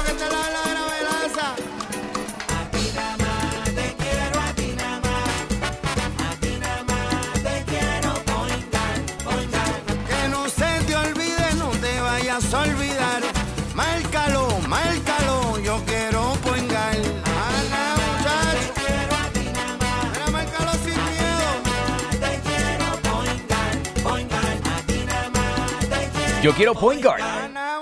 te la olvidar. Márcalo, márcalo, yo quiero poingar. Ana, muchacho. Te quiero a ti nada más. Mira, márcalo sin miedo. Te quiero poingar, poingar. A ti nada más. Yo quiero point guard.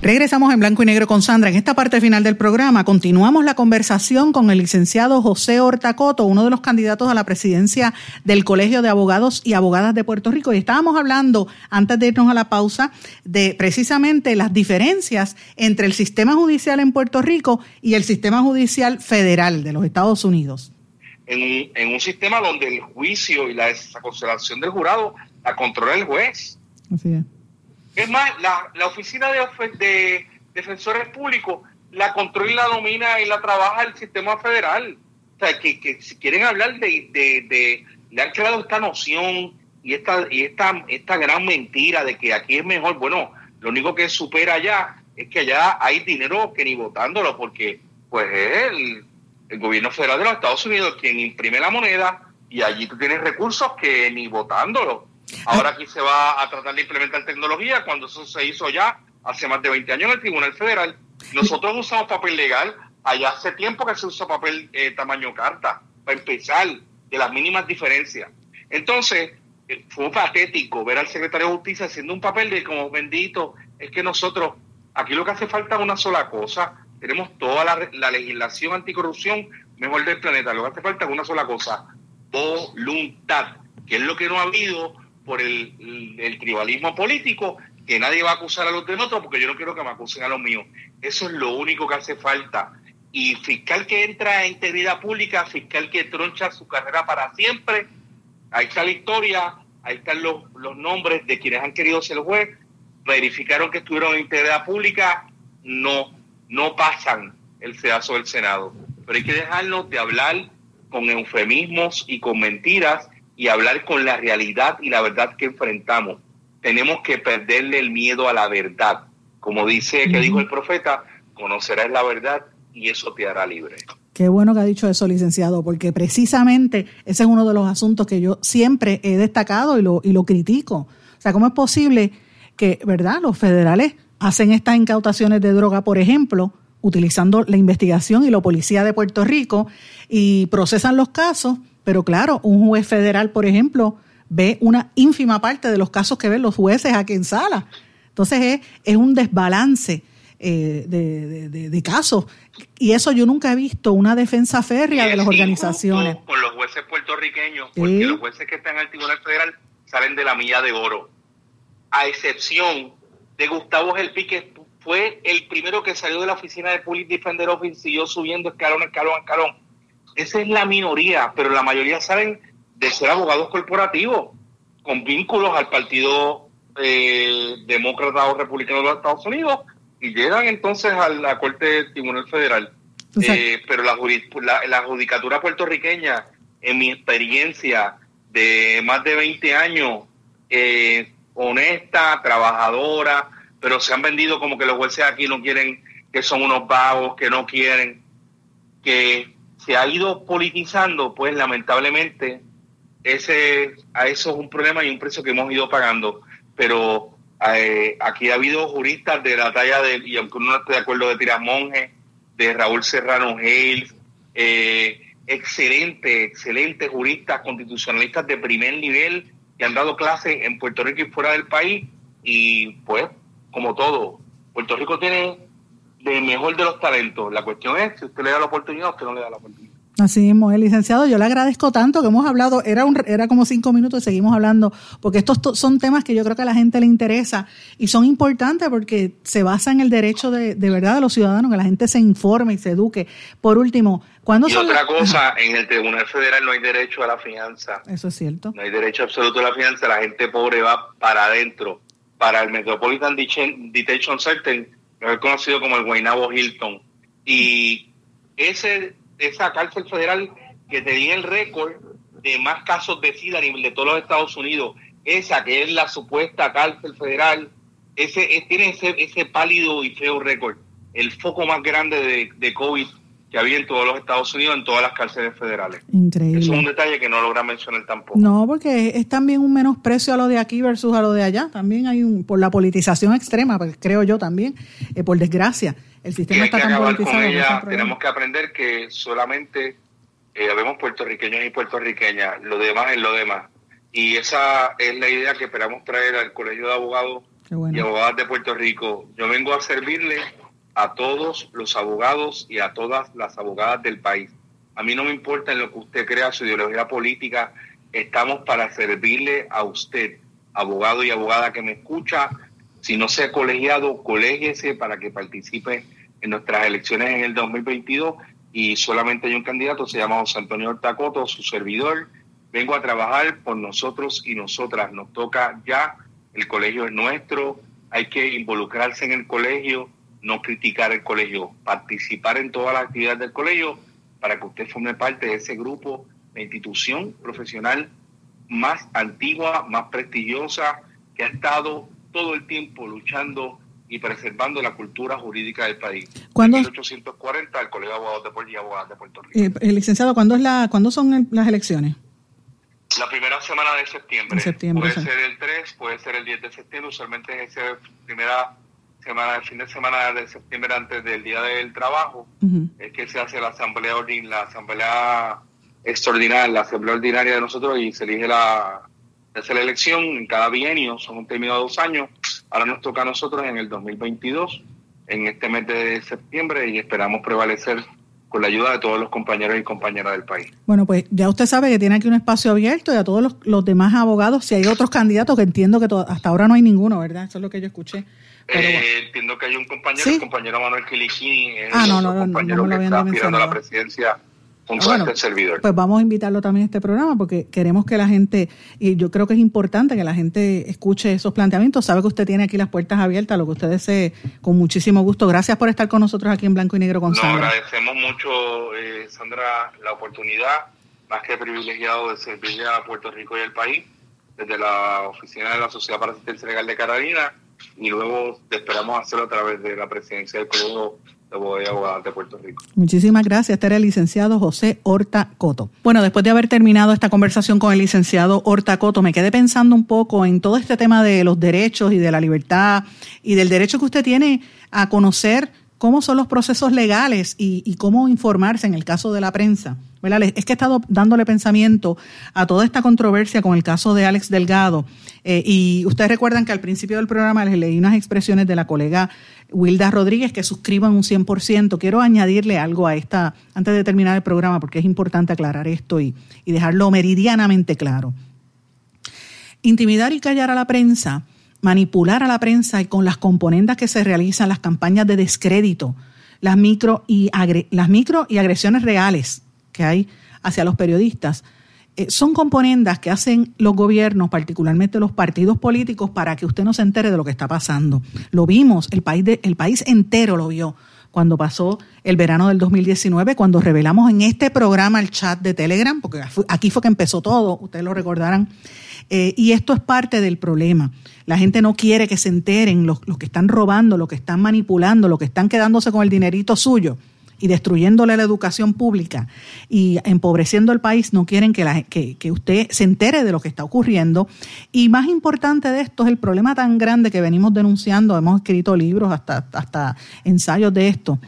Regresamos en blanco y negro con Sandra. En esta parte final del programa continuamos la conversación con el licenciado José Hortacoto, uno de los candidatos a la presidencia del Colegio de Abogados y Abogadas de Puerto Rico. Y estábamos hablando, antes de irnos a la pausa, de precisamente las diferencias entre el sistema judicial en Puerto Rico y el sistema judicial federal de los Estados Unidos. En, en un sistema donde el juicio y la consideración del jurado la controla el juez. Así es. Es más, la, la oficina de, de defensores públicos la controla y la domina y la trabaja el sistema federal. O sea, que, que si quieren hablar de, de, de- le han creado esta noción y esta y esta esta gran mentira de que aquí es mejor. Bueno, lo único que supera allá es que allá hay dinero que ni votándolo, porque pues es el, el gobierno federal de los Estados Unidos quien imprime la moneda y allí tú tienes recursos que ni votándolo. Ahora aquí se va a tratar de implementar tecnología cuando eso se hizo ya hace más de 20 años en el Tribunal Federal. Nosotros usamos papel legal, allá hace tiempo que se usa papel eh, tamaño carta, para empezar, de las mínimas diferencias. Entonces, eh, fue patético ver al secretario de Justicia haciendo un papel de como bendito, es que nosotros, aquí lo que hace falta es una sola cosa, tenemos toda la, la legislación anticorrupción mejor del planeta, lo que hace falta es una sola cosa, voluntad, que es lo que no ha habido por el, el- tribalismo político, que nadie va a acusar a los de otros porque yo no quiero que me acusen a los míos. Eso es lo único que hace falta. Y fiscal que entra en integridad pública, fiscal que troncha su carrera para siempre, ahí está la historia, ahí están los, los nombres de quienes han querido ser juez, verificaron que estuvieron en integridad pública, no, no pasan el sedazo del Senado. Pero hay que dejarnos de hablar con eufemismos y con mentiras y hablar con la realidad y la verdad que enfrentamos. Tenemos que perderle el miedo a la verdad. Como dice, que dijo el profeta, conocerás la verdad y eso te hará libre. Qué bueno que ha dicho eso, licenciado, porque precisamente ese es uno de los asuntos que yo siempre he destacado y lo, y lo critico. O sea, ¿cómo es posible que, verdad, los federales hacen estas incautaciones de droga, por ejemplo, utilizando la investigación y la policía de Puerto Rico y procesan los casos, pero claro, un juez federal, por ejemplo, ve una ínfima parte de los casos que ven los jueces aquí en sala. Entonces es, es un desbalance eh, de, de- casos. Y eso yo nunca he visto una defensa férrea de las organizaciones. Con los jueces puertorriqueños, porque Sí. los jueces que están en el Tribunal Federal salen de la milla de oro. A excepción de Gustavo Gelpi, que fue el primero que salió de la oficina de Police Defender Office, siguió subiendo escalón, escalón, escalón. Esa es la minoría, pero la mayoría salen de ser abogados corporativos, con vínculos al Partido eh, Demócrata o Republicano de los Estados Unidos, y llegan entonces a la Corte del Tribunal Federal. Eh, pero la, la, la judicatura puertorriqueña, en mi experiencia de más de 20 años, eh, honesta, trabajadora, pero se han vendido como que los jueces aquí no quieren, que son unos vagos, que no quieren, que se ha ido politizando, pues lamentablemente ese a eso es un problema y un precio que hemos ido pagando. Pero eh, aquí ha habido juristas de la talla de, y aunque uno no esté de acuerdo, de Tiras Monge, de Raúl Serrano Hales, eh, excelentes, excelentes juristas constitucionalistas de primer nivel que han dado clases en Puerto Rico y fuera del país. Y pues, como todo, Puerto Rico tiene de mejor de los talentos. La cuestión es si usted le da la oportunidad o usted no le da la oportunidad. Así mismo es, licenciado. Yo le agradezco tanto que hemos hablado, era, un, era como cinco minutos y seguimos hablando, porque estos to- son temas que yo creo que a la gente le interesa y son importantes porque se basa en el derecho de, de verdad de los ciudadanos, que la gente se informe y se eduque. Por último, ¿cuándo Y son otra cosa, en el Tribunal Federal no hay derecho a la fianza. Eso es cierto. No hay derecho absoluto a la fianza. La gente pobre va para adentro. para el Metropolitan Detention Center, mejor conocido como el Guaynabo Hilton. Y ese, esa cárcel federal que tenía el récord de más casos de SIDA de todos los Estados Unidos, esa que es la supuesta cárcel federal, ese, tiene ese, ese pálido y feo récord, el foco más grande de, de COVID que había en todos los Estados Unidos, en todas las cárceles federales. Increíble. Eso es un detalle que no logra mencionar tampoco. No, porque es también un menosprecio a lo de aquí versus a lo de allá. También hay un, por la politización extrema, pues, creo yo también, eh, por desgracia. El sistema está tan politizado. tenemos que aprender que solamente eh, habemos puertorriqueños y puertorriqueñas, lo demás es lo demás. Y esa es la idea que esperamos traer al Colegio de Abogados y Abogadas de Puerto Rico. Yo vengo a servirle a todos los abogados y a todas las abogadas del país. A mí no me importa en lo que usted crea, su ideología política, estamos para servirle a usted, abogado y abogada que me escucha. Si no sea colegiado, colégiese para que participe en nuestras elecciones en el 2022 y solamente hay un candidato, se llama José Antonio Hortacoto, su servidor. Vengo a trabajar por nosotros y nosotras. Nos toca ya, el colegio es nuestro, hay que involucrarse en el colegio, no criticar el colegio, participar en todas las actividades del colegio para que usted forme parte de ese grupo, de institución profesional más antigua, más prestigiosa, que ha estado todo el tiempo luchando y preservando la cultura jurídica del país. ¿Cuándo? En 1840, el Colegio de Abogados de Puerto, y Abogadas de Puerto Rico. Eh, eh, licenciado, ¿cuándo, es la, ¿cuándo son las elecciones? La primera semana de septiembre. septiembre puede ser el 3, puede ser el 10 de septiembre, usualmente es esa primera semana, el fin de semana de septiembre antes del Día del Trabajo, es que se hace la asamblea, la asamblea extraordinaria, la asamblea ordinaria de nosotros y se elige la, se la elección en cada bienio, son un término de dos años. Ahora nos toca a nosotros en el 2022, en este mes de septiembre, y esperamos prevalecer con la ayuda de todos los compañeros y compañeras del país. Bueno, pues ya usted sabe que tiene aquí un espacio abierto y a todos los, demás abogados, si hay otros candidatos, que entiendo que hasta ahora no hay ninguno, ¿verdad? Eso es lo que yo escuché. Eh, entiendo que hay un compañero, el compañero Manuel Quiliquini, ah, no, no, no, que está aspirando a la presidencia a este servidor. Pues vamos a invitarlo también a este programa porque queremos que la gente, y yo creo que es importante que la gente escuche esos planteamientos. Sabe que usted tiene aquí las puertas abiertas, lo que usted desee, con muchísimo gusto. Gracias por estar con nosotros aquí en Blanco y Negro con no, agradecemos mucho, eh, Sandra, la oportunidad, más que privilegiado de servirle a Puerto Rico y al país, desde la oficina de la Sociedad para Asistencia Legal de Carolina y luego esperamos hacerlo a través de la presidencia del Colegio de Puerto Rico. Muchísimas gracias. Este era el licenciado José Horta Coto. Bueno, después de haber terminado esta conversación con el licenciado Horta Coto, me quedé pensando un poco en todo este tema de los derechos y de la libertad y del derecho que usted tiene a conocer cómo son los procesos legales y, cómo informarse en el caso de la prensa. Es que he estado dándole pensamiento a toda esta controversia con el caso de Alex Delgado. Eh, y ustedes recuerdan que al principio del programa les leí unas expresiones de la colega Wilda Rodríguez que suscriban un 100%. Quiero añadirle algo a esta, antes de terminar el programa, porque es importante aclarar esto y, y dejarlo meridianamente claro. Intimidar y callar a la prensa manipular a la prensa y con las componendas que se realizan, las campañas de descrédito, las micro y, las micro y agresiones reales que hay hacia los periodistas, son componendas que hacen los gobiernos, particularmente los partidos políticos, para que usted no se entere de lo que está pasando. Lo vimos, el país, el país entero lo vio cuando pasó el verano del 2019, cuando revelamos en este programa el chat de Telegram, porque aquí fue que empezó todo, ustedes lo recordarán, eh, y esto es parte del problema. La gente no quiere que se enteren los, que están robando, los que están manipulando, los que están quedándose con el dinerito suyo y destruyéndole la educación pública y empobreciendo el país, no quieren que, la, que, usted se entere de lo que está ocurriendo. Y más importante de esto es el problema tan grande que venimos denunciando, hemos escrito libros, hasta, hasta ensayos de esto,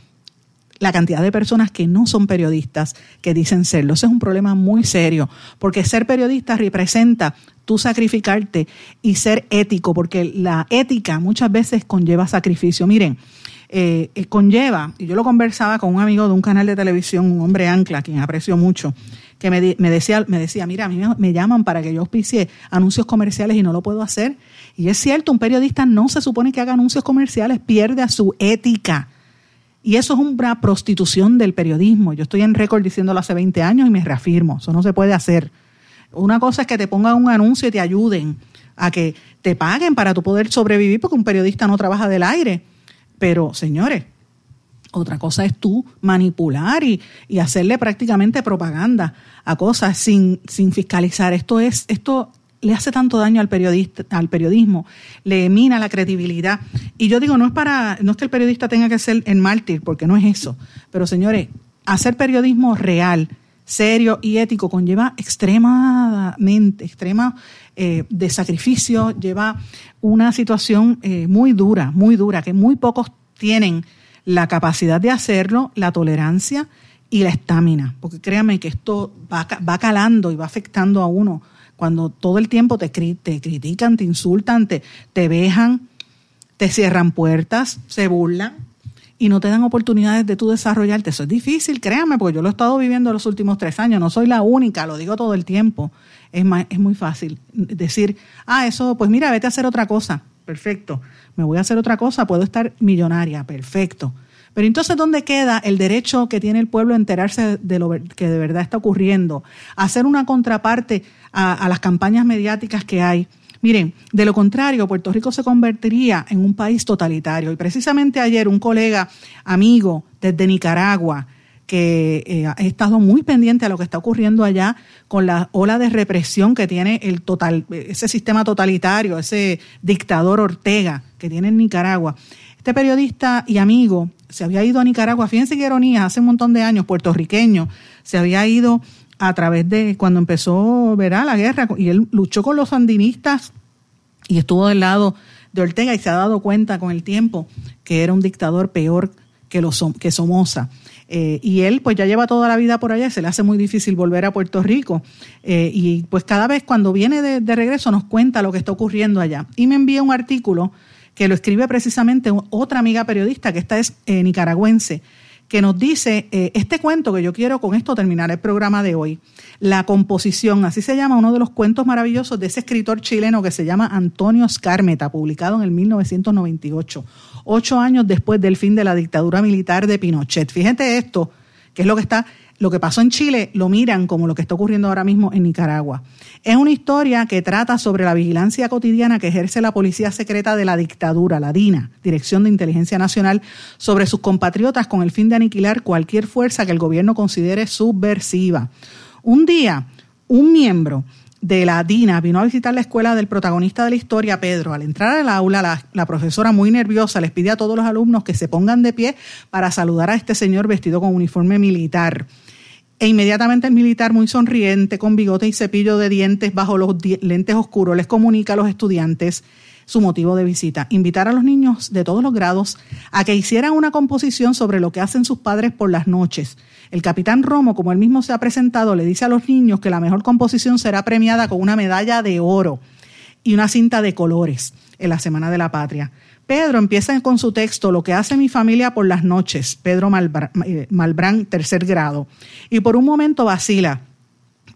la cantidad de personas que no son periodistas que dicen serlo. Ese es un problema muy serio, porque ser periodista representa tú sacrificarte y ser ético, porque la ética muchas veces conlleva sacrificio. Miren, eh, eh, conlleva, y yo lo conversaba con un amigo de un canal de televisión, un hombre ancla, quien aprecio mucho, que me, decía, me decía, mira, a mí me, llaman para que yo auspicie anuncios comerciales y no lo puedo hacer. Y es cierto, un periodista no se supone que haga anuncios comerciales, pierde su ética. Y eso es una prostitución del periodismo. Yo estoy en récord diciéndolo hace 20 años y me reafirmo. Eso no se puede hacer. Una cosa es que te pongan un anuncio y te ayuden a que te paguen para tu poder sobrevivir, porque un periodista no trabaja del aire. Pero, señores, otra cosa es tú manipular y, y hacerle prácticamente propaganda a cosas sin, sin fiscalizar. Esto es, esto le hace tanto daño al periodista, al periodismo, le mina la credibilidad. Y yo digo, no es para, no es que el periodista tenga que ser el mártir, porque no es eso. Pero señores, hacer periodismo real, serio y ético conlleva extremadamente, extrema eh, de sacrificio, lleva una situación eh, muy dura, muy dura, que muy pocos tienen la capacidad de hacerlo, la tolerancia y la estamina, porque créanme que esto va, va calando y va afectando a uno. Cuando todo el tiempo te, te critican, te insultan, te, te vejan, te cierran puertas, se burlan y no te dan oportunidades de tú desarrollarte. Eso es difícil, créanme, porque yo lo he estado viviendo los últimos tres años, no soy la única, lo digo todo el tiempo. Es, es muy fácil decir, ah, eso, pues mira, vete a hacer otra cosa, perfecto. Me voy a hacer otra cosa, puedo estar millonaria, perfecto. Pero entonces, ¿dónde queda el derecho que tiene el pueblo a enterarse de lo que de verdad está ocurriendo? hacer una contraparte a, las campañas mediáticas que hay. Miren, de lo contrario, Puerto Rico se convertiría en un país totalitario. Y precisamente ayer un colega, amigo desde Nicaragua, que eh, ha estado muy pendiente a lo que está ocurriendo allá con la ola de represión que tiene el total, ese sistema totalitario, ese dictador Ortega que tiene en Nicaragua. Este periodista y amigo se había ido a Nicaragua, fíjense qué ironía, hace un montón de años, puertorriqueño, se había ido a través de cuando empezó ¿verdad? la guerra y él luchó con los sandinistas y estuvo del lado de Ortega y se ha dado cuenta con el tiempo que era un dictador peor que, los, que Somoza. Eh, y él pues ya lleva toda la vida por allá, se le hace muy difícil volver a Puerto Rico. Eh, y pues cada vez cuando viene de, regreso nos cuenta lo que está ocurriendo allá. Y me envía un artículo que lo escribe precisamente otra amiga periodista, que esta es eh, nicaragüense, que nos dice eh, este cuento que yo quiero con esto terminar el programa de hoy. La composición, así se llama uno de los cuentos maravillosos de ese escritor chileno que se llama Antonio Scarmeta, publicado en el 1998, ocho años después del fin de la dictadura militar de Pinochet. Fíjate esto, que es lo que está lo que pasó en Chile lo miran como lo que está ocurriendo ahora mismo en Nicaragua. Es una historia que trata sobre la vigilancia cotidiana que ejerce la Policía Secreta de la Dictadura, la DINA, Dirección de Inteligencia Nacional, sobre sus compatriotas con el fin de aniquilar cualquier fuerza que el gobierno considere subversiva. Un día, un miembro de la DINA vino a visitar la escuela del protagonista de la historia, Pedro. Al entrar al aula, la, profesora muy nerviosa les pide a todos los alumnos que se pongan de pie para saludar a este señor vestido con uniforme militar. E inmediatamente el militar, muy sonriente, con bigote y cepillo de dientes bajo los lentes oscuros, les comunica a los estudiantes su motivo de visita. Invitar a los niños de todos los grados a que hicieran una composición sobre lo que hacen sus padres por las noches. El capitán Romo, como él mismo se ha presentado, le dice a los niños que la mejor composición será premiada con una medalla de oro y una cinta de colores en la Semana de la Patria. Pedro empieza con su texto Lo que hace mi familia por las noches, Pedro eh, Malbrán, tercer grado, y por un momento vacila.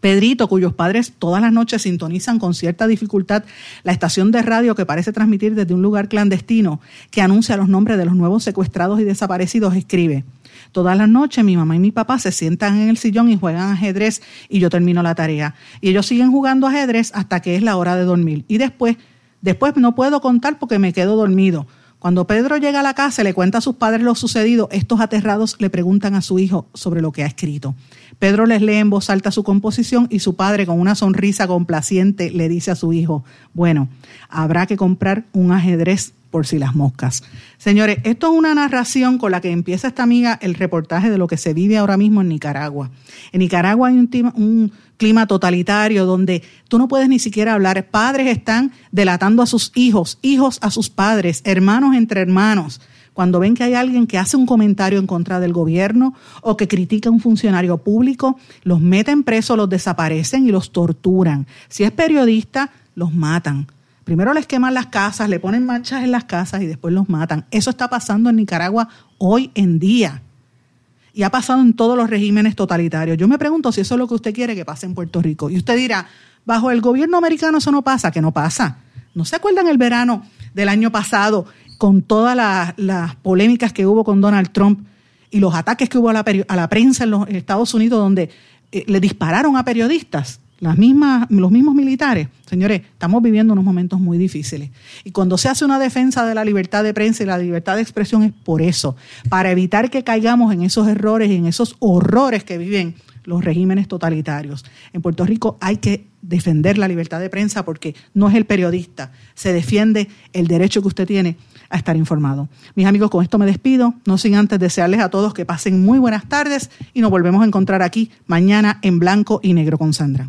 Pedrito, cuyos padres todas las noches sintonizan con cierta dificultad la estación de radio que parece transmitir desde un lugar clandestino que anuncia los nombres de los nuevos secuestrados y desaparecidos, escribe. Todas las noches mi mamá y mi papá se sientan en el sillón y juegan ajedrez y yo termino la tarea. Y ellos siguen jugando ajedrez hasta que es la hora de dormir. Y después Después no puedo contar porque me quedo dormido. Cuando Pedro llega a la casa y le cuenta a sus padres lo sucedido, estos aterrados le preguntan a su hijo sobre lo que ha escrito. Pedro les lee en voz alta su composición y su padre con una sonrisa complaciente le dice a su hijo, bueno, habrá que comprar un ajedrez por si las moscas. Señores, esto es una narración con la que empieza esta amiga el reportaje de lo que se vive ahora mismo en Nicaragua. En Nicaragua hay un, un clima totalitario donde tú no puedes ni siquiera hablar. Padres están delatando a sus hijos, hijos a sus padres, hermanos entre hermanos cuando ven que hay alguien que hace un comentario en contra del gobierno o que critica a un funcionario público, los meten presos, los desaparecen y los torturan. Si es periodista, los matan. Primero les queman las casas, le ponen manchas en las casas y después los matan. Eso está pasando en Nicaragua hoy en día. Y ha pasado en todos los regímenes totalitarios. Yo me pregunto si eso es lo que usted quiere que pase en Puerto Rico. Y usted dirá, bajo el gobierno americano eso no pasa, que no pasa. ¿No se acuerdan el verano del año pasado con todas las, polémicas que hubo con Donald Trump y los ataques que hubo a la, a la prensa en los Estados Unidos donde eh, le dispararon a periodistas? Los mismos militares, señores, estamos viviendo unos momentos muy difíciles. Y cuando se hace una defensa de la libertad de prensa y la libertad de expresión es por eso, para evitar que caigamos en esos errores y en esos horrores que viven los regímenes totalitarios. En Puerto Rico hay que defender la libertad de prensa porque no es el periodista, se defiende el derecho que usted tiene a estar informado. Mis amigos, con esto me despido, no sin antes desearles a todos que pasen muy buenas tardes y nos volvemos a encontrar aquí mañana en blanco y negro con Sandra.